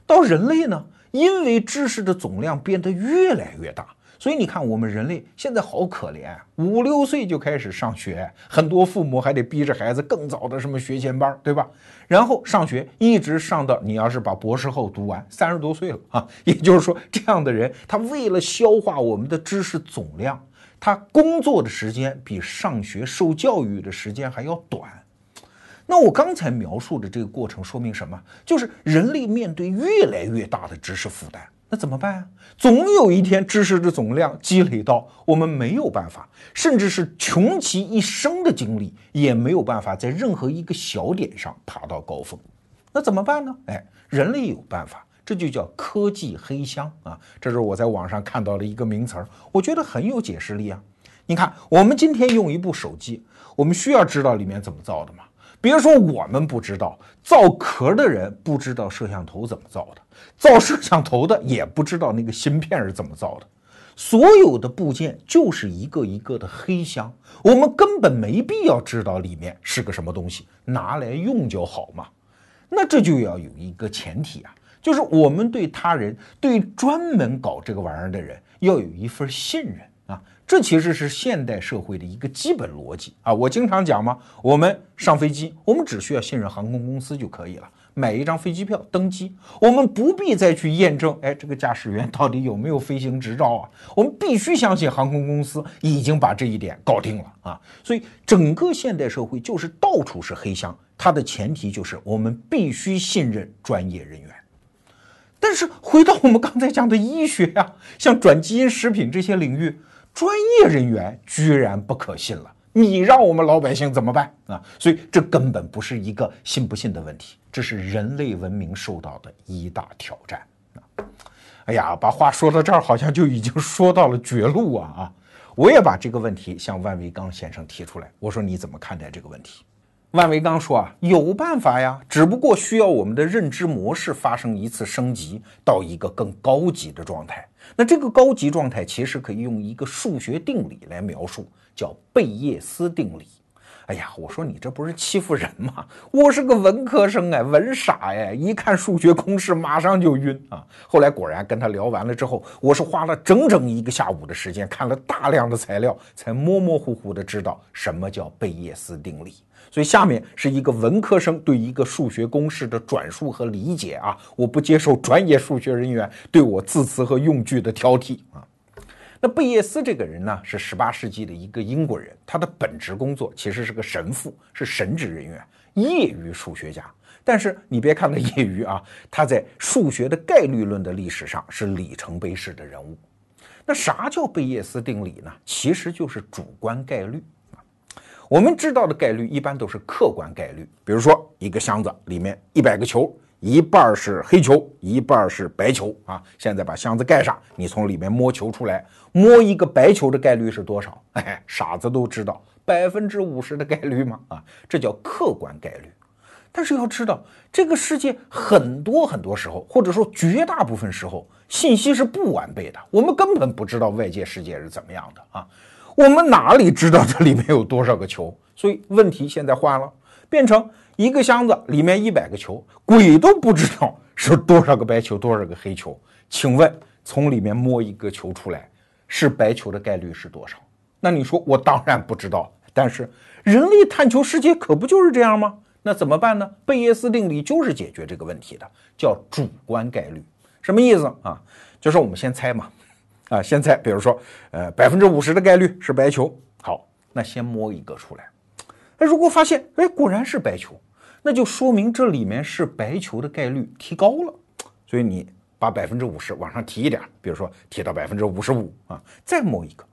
到人类呢，因为知识的总量变得越来越大。所以你看，我们人类现在好可怜，五六岁就开始上学，很多父母还得逼着孩子更早的什么学前班，对吧？然后上学一直上到你要是把博士后读完，三十多岁了啊，也就是说，这样的人他为了消化我们的知识总量，他工作的时间比上学受教育的时间还要短。那我刚才描述的这个过程说明什么？就是人类面对越来越大的知识负担。那怎么办啊？总有一天，知识的总量积累到我们没有办法，甚至是穷其一生的精力也没有办法在任何一个小点上爬到高峰。那怎么办呢？哎，人类有办法，这就叫科技黑箱啊！这是我在网上看到的一个名词儿，我觉得很有解释力啊。你看，我们今天用一部手机，我们需要知道里面怎么造的吗？别说我们不知道，造壳的人不知道摄像头怎么造的，造摄像头的也不知道那个芯片是怎么造的。所有的部件就是一个一个的黑箱，我们根本没必要知道里面是个什么东西，拿来用就好嘛。那这就要有一个前提啊，就是我们对他人、对专门搞这个玩意儿的人要有一份信任。这其实是现代社会的一个基本逻辑啊！我经常讲嘛，我们上飞机，我们只需要信任航空公司就可以了，买一张飞机票登机，我们不必再去验证，哎，这个驾驶员到底有没有飞行执照啊？我们必须相信航空公司已经把这一点搞定了啊！所以整个现代社会就是到处是黑箱，它的前提就是我们必须信任专业人员。但是回到我们刚才讲的医学呀，像转基因食品这些领域。专业人员居然不可信了，你让我们老百姓怎么办啊？所以这根本不是一个信不信的问题，这是人类文明受到的一大挑战啊！哎呀，把话说到这儿，好像就已经说到了绝路啊啊！我也把这个问题向万维刚先生提出来，我说你怎么看待这个问题？万维钢说啊，有办法呀，只不过需要我们的认知模式发生一次升级到一个更高级的状态。那这个高级状态其实可以用一个数学定理来描述，叫贝叶斯定理。哎呀，我说你这不是欺负人吗？我是个文科生哎，文傻哎，一看数学公式马上就晕啊。后来果然跟他聊完了之后，我是花了整整一个下午的时间，看了大量的材料，才模模糊糊的知道什么叫贝叶斯定理。所以下面是一个文科生对一个数学公式的转述和理解啊，我不接受专业数学人员对我字词和用句的挑剔啊。那贝叶斯这个人呢，是十八世纪的一个英国人，他的本职工作其实是个神父，是神职人员，业余数学家。但是你别看他业余啊，他在数学的概率论的历史上是里程碑式的人物。那啥叫贝叶斯定理呢？其实就是主观概率。我们知道的概率一般都是客观概率，比如说一个箱子里面一百个球。一半是黑球，一半是白球啊！现在把箱子盖上，你从里面摸球出来，摸一个白球的概率是多少？哎，傻子都知道，百分之五十的概率吗？啊，这叫客观概率。但是要知道，这个世界很多很多时候，或者说绝大部分时候，信息是不完备的，我们根本不知道外界世界是怎么样的啊！我们哪里知道这里面有多少个球？所以问题现在换了，变成。一个箱子里面一百个球，鬼都不知道是多少个白球，多少个黑球。请问从里面摸一个球出来，是白球的概率是多少？那你说我当然不知道。但是人类探求世界可不就是这样吗？那怎么办呢？贝叶斯定理就是解决这个问题的，叫主观概率。什么意思啊？就是我们先猜嘛，啊，先猜，比如说，呃，百分之五十的概率是白球。好，那先摸一个出来。哎，如果发现，哎，果然是白球。那就说明这里面是白球的概率提高了，所以你把百分之五十往上提一点，比如说提到百分之五十五啊，再摸一个，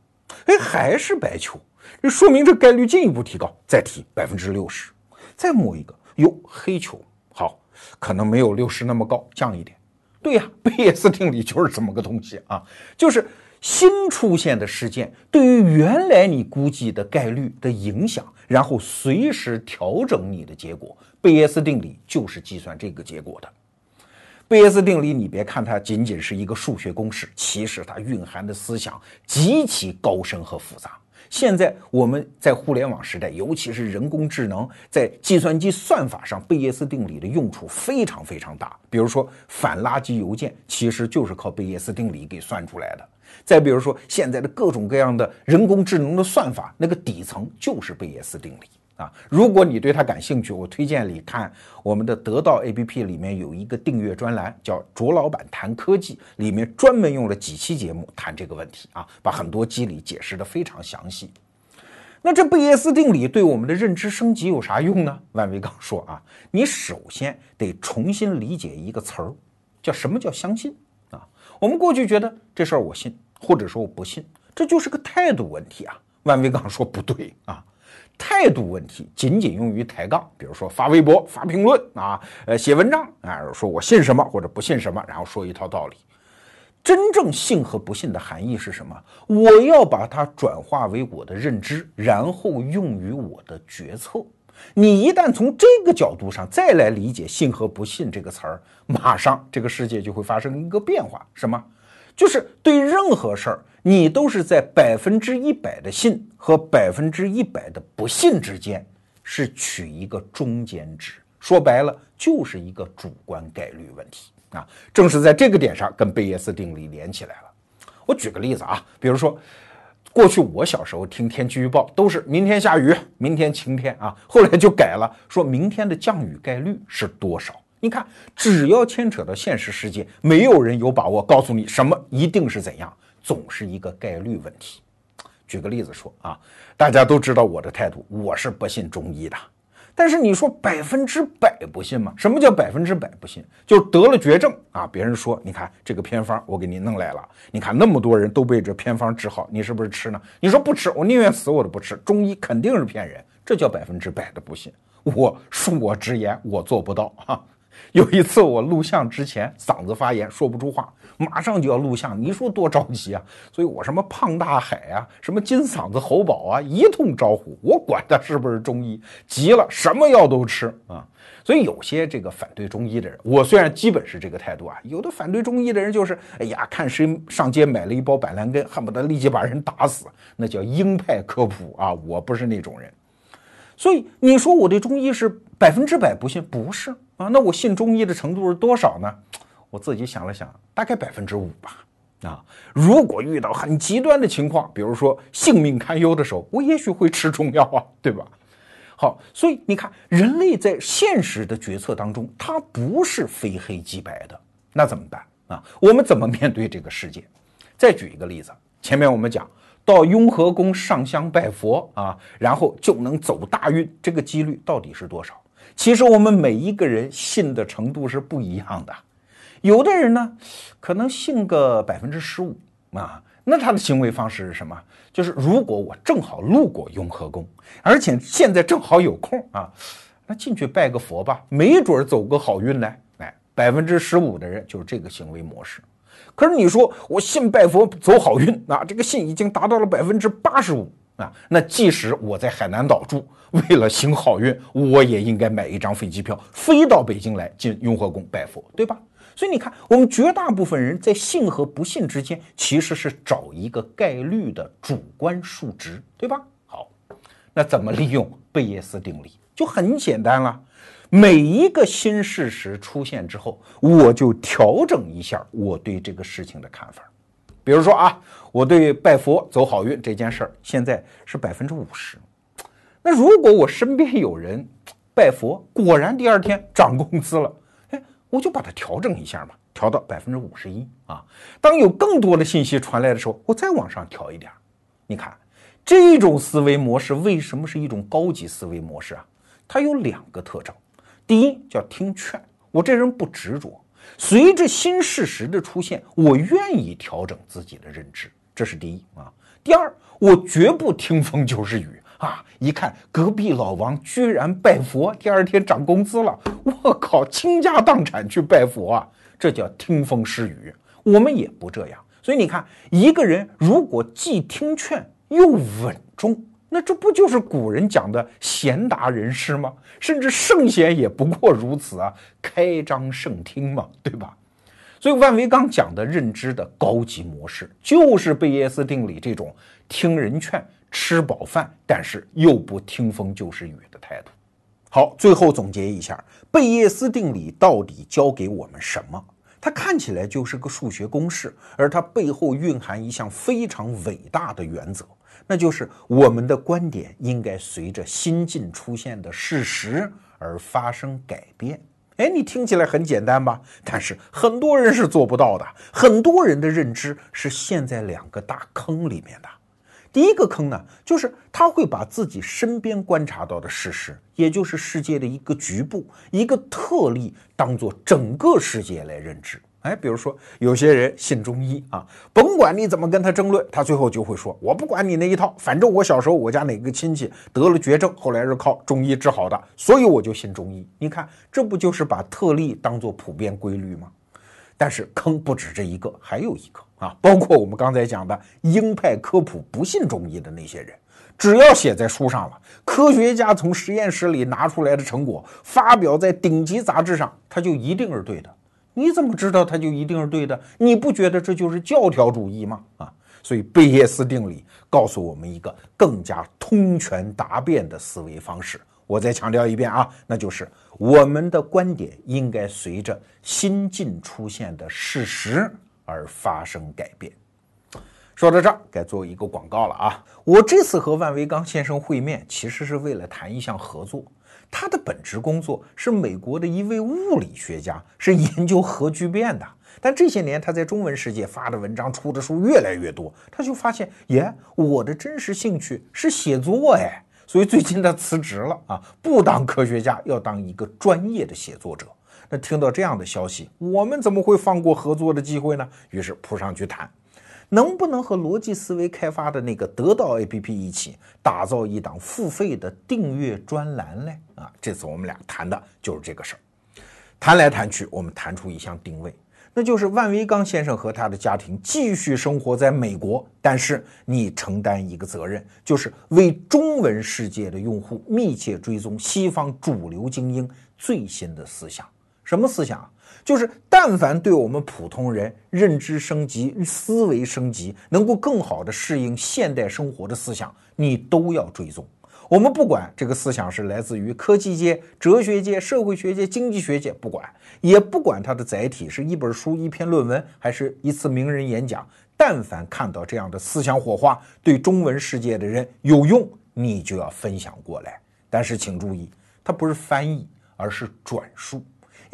哎，还是白球，这说明这概率进一步提高，再提百分之六十，再摸一个，哟，黑球，好，可能没有六十那么高，降一点。对呀，贝叶斯定理就是这么个东西啊，就是新出现的事件对于原来你估计的概率的影响，然后随时调整你的结果。贝叶斯定理就是计算这个结果的。贝叶斯定理，你别看它仅仅是一个数学公式，其实它蕴含的思想极其高深和复杂。现在我们在互联网时代，尤其是人工智能在计算机算法上，贝叶斯定理的用处非常非常大。比如说反垃圾邮件，其实就是靠贝叶斯定理给算出来的。再比如说现在的各种各样的人工智能的算法，那个底层就是贝叶斯定理。啊，如果你对它感兴趣，我推荐你看我们的得到 APP 里面有一个订阅专栏，叫卓老板谈科技，里面专门用了几期节目谈这个问题啊，把很多机理解释的非常详细。那这贝叶斯定理对我们的认知升级有啥用呢？万维刚说啊，你首先得重新理解一个词儿，叫什么叫相信啊？我们过去觉得这事儿我信，或者说我不信，这就是个态度问题啊。万维刚说不对啊。态度问题仅仅用于抬杠，比如说发微博、发评论啊，呃，写文章啊，说我信什么或者不信什么，然后说一套道理。真正信和不信的含义是什么？我要把它转化为我的认知，然后用于我的决策。你一旦从这个角度上再来理解“信”和“不信”这个词儿，马上这个世界就会发生一个变化，什么？就是对任何事儿。你都是在百分之一百的信和百分之一百的不信之间，是取一个中间值。说白了，就是一个主观概率问题啊。正是在这个点上，跟贝叶斯定理连起来了。我举个例子啊，比如说，过去我小时候听天气预报都是明天下雨，明天晴天啊，后来就改了，说明天的降雨概率是多少。你看，只要牵扯到现实世界，没有人有把握告诉你什么一定是怎样。总是一个概率问题。举个例子说啊，大家都知道我的态度，我是不信中医的。但是你说百分之百不信吗？什么叫百分之百不信？就得了绝症啊，别人说你看这个偏方我给你弄来了，你看那么多人都被这偏方治好，你是不是吃呢？你说不吃，我宁愿死我都不吃。中医肯定是骗人，这叫百分之百的不信。我恕我直言，我做不到啊。有一次我录像之前嗓子发炎说不出话，马上就要录像，你说多着急啊！所以我什么胖大海啊，什么金嗓子喉宝啊，一通招呼，我管他是不是中医，急了什么药都吃啊！所以有些这个反对中医的人，我虽然基本是这个态度啊，有的反对中医的人就是，哎呀，看谁上街买了一包板蓝根，恨不得立即把人打死，那叫鹰派科普啊！我不是那种人。所以你说我对中医是百分之百不信，不是啊？那我信中医的程度是多少呢？我自己想了想，大概百分之五吧。啊，如果遇到很极端的情况，比如说性命堪忧的时候，我也许会吃中药啊，对吧？好，所以你看，人类在现实的决策当中，它不是非黑即白的，那怎么办啊？我们怎么面对这个世界？再举一个例子，前面我们讲。到雍和宫上香拜佛啊，然后就能走大运，这个几率到底是多少？其实我们每一个人信的程度是不一样的。有的人呢，可能信个百分之十五啊，那他的行为方式是什么？就是如果我正好路过雍和宫，而且现在正好有空啊，那进去拜个佛吧，没准走个好运来。哎，百分之十五的人就是这个行为模式。可是你说我信拜佛走好运啊，这个信已经达到了百分之八十五啊。那即使我在海南岛住，为了行好运，我也应该买一张飞机票飞到北京来进雍和宫拜佛，对吧？所以你看，我们绝大部分人在信和不信之间，其实是找一个概率的主观数值，对吧？好，那怎么利用贝叶斯定理？就很简单了。每一个新事实出现之后，我就调整一下我对这个事情的看法。比如说啊，我对拜佛走好运这件事儿，现在是百分之五十。那如果我身边有人拜佛，果然第二天涨工资了，哎，我就把它调整一下嘛，调到百分之五十一啊。当有更多的信息传来的时候，我再往上调一点。你看，这种思维模式为什么是一种高级思维模式啊？它有两个特征。第一叫听劝，我这人不执着，随着新事实的出现，我愿意调整自己的认知，这是第一啊。第二，我绝不听风就是雨啊！一看隔壁老王居然拜佛，第二天涨工资了，我靠，倾家荡产去拜佛啊！这叫听风是雨。我们也不这样，所以你看，一个人如果既听劝又稳重。那这不就是古人讲的贤达人士吗？甚至圣贤也不过如此啊，开张圣听嘛，对吧？所以万维刚讲的认知的高级模式，就是贝叶斯定理这种听人劝、吃饱饭，但是又不听风就是雨的态度。好，最后总结一下，贝叶斯定理到底教给我们什么？它看起来就是个数学公式，而它背后蕴含一项非常伟大的原则。那就是我们的观点应该随着新近出现的事实而发生改变。哎，你听起来很简单吧？但是很多人是做不到的。很多人的认知是陷在两个大坑里面的。第一个坑呢，就是他会把自己身边观察到的事实，也就是世界的一个局部、一个特例，当做整个世界来认知。哎，比如说有些人信中医啊，甭管你怎么跟他争论，他最后就会说：“我不管你那一套，反正我小时候我家哪个亲戚得了绝症，后来是靠中医治好的，所以我就信中医。”你看，这不就是把特例当做普遍规律吗？但是坑不止这一个，还有一个啊，包括我们刚才讲的鹰派科普不信中医的那些人，只要写在书上了，科学家从实验室里拿出来的成果发表在顶级杂志上，他就一定是对的。你怎么知道它就一定是对的？你不觉得这就是教条主义吗？啊，所以贝叶斯定理告诉我们一个更加通权达变的思维方式。我再强调一遍啊，那就是我们的观点应该随着新近出现的事实而发生改变。说到这儿，该做一个广告了啊！我这次和万维刚先生会面，其实是为了谈一项合作。他的本职工作是美国的一位物理学家，是研究核聚变的。但这些年他在中文世界发的文章、出的书越来越多，他就发现，耶，我的真实兴趣是写作，哎，所以最近他辞职了啊，不当科学家，要当一个专业的写作者。那听到这样的消息，我们怎么会放过合作的机会呢？于是扑上去谈。能不能和逻辑思维开发的那个得到 APP 一起打造一档付费的订阅专栏呢？啊，这次我们俩谈的就是这个事儿。谈来谈去，我们谈出一项定位，那就是万维钢先生和他的家庭继续生活在美国，但是你承担一个责任，就是为中文世界的用户密切追踪西方主流精英最新的思想。什么思想？啊就是但凡对我们普通人认知升级、思维升级，能够更好的适应现代生活的思想，你都要追踪。我们不管这个思想是来自于科技界、哲学界、社会学界、经济学界，不管，也不管它的载体是一本书、一篇论文，还是一次名人演讲。但凡看到这样的思想火花对中文世界的人有用，你就要分享过来。但是请注意，它不是翻译，而是转述。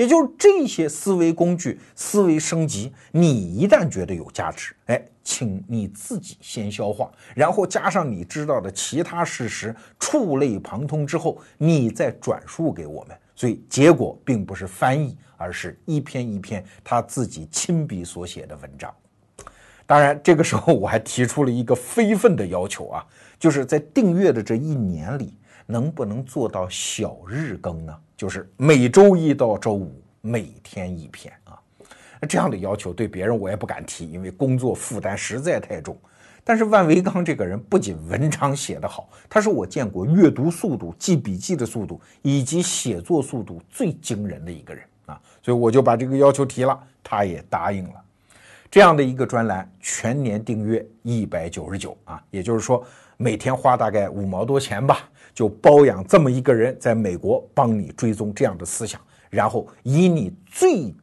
也就是这些思维工具、思维升级，你一旦觉得有价值，哎，请你自己先消化，然后加上你知道的其他事实，触类旁通之后，你再转述给我们。所以结果并不是翻译，而是一篇一篇他自己亲笔所写的文章。当然，这个时候我还提出了一个非分的要求啊，就是在订阅的这一年里，能不能做到小日更呢？就是每周一到周五每天一篇啊，这样的要求对别人我也不敢提，因为工作负担实在太重。但是万维刚这个人不仅文章写得好，他是我见过阅读速度、记笔记的速度以及写作速度最惊人的一个人啊，所以我就把这个要求提了，他也答应了。这样的一个专栏，全年订阅一百九十九啊，也就是说每天花大概五毛多钱吧。就包养这么一个人，在美国帮你追踪这样的思想，然后以你最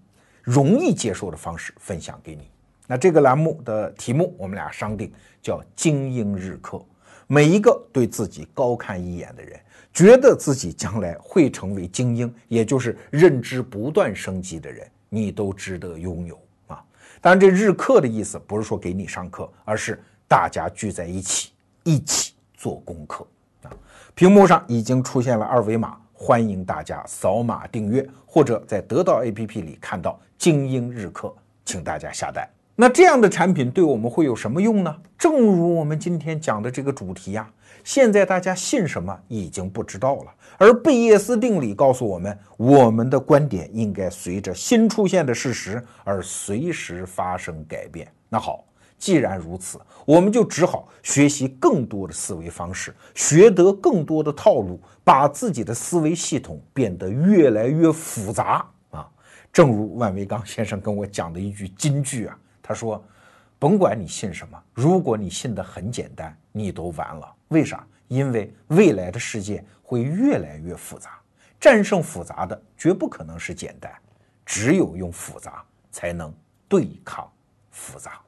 容易接受的方式分享给你。那这个栏目的题目我们俩商定，叫“精英日课”。每一个对自己高看一眼的人，觉得自己将来会成为精英，也就是认知不断升级的人，你都值得拥有！当然，这日课的意思不是说给你上课，而是大家聚在一起，一起做功课啊。屏幕上已经出现了二维码，欢迎大家扫码订阅，或者在得到 APP 里看到精英日课，请大家下单。那这样的产品对我们会有什么用呢？正如我们今天讲的这个主题呀，现在大家信什么已经不知道了，而贝叶斯定理告诉我们，我们的观点应该随着新出现的事实而随时发生改变。那好。既然如此，我们就只好学习更多的思维方式，学得更多的套路，把自己的思维系统变得越来越复杂啊！正如万维刚先生跟我讲的一句金句啊，他说：“甭管你信什么，如果你信得很简单，你都完了。为啥？因为未来的世界会越来越复杂，战胜复杂的绝不可能是简单，只有用复杂才能对抗复杂。”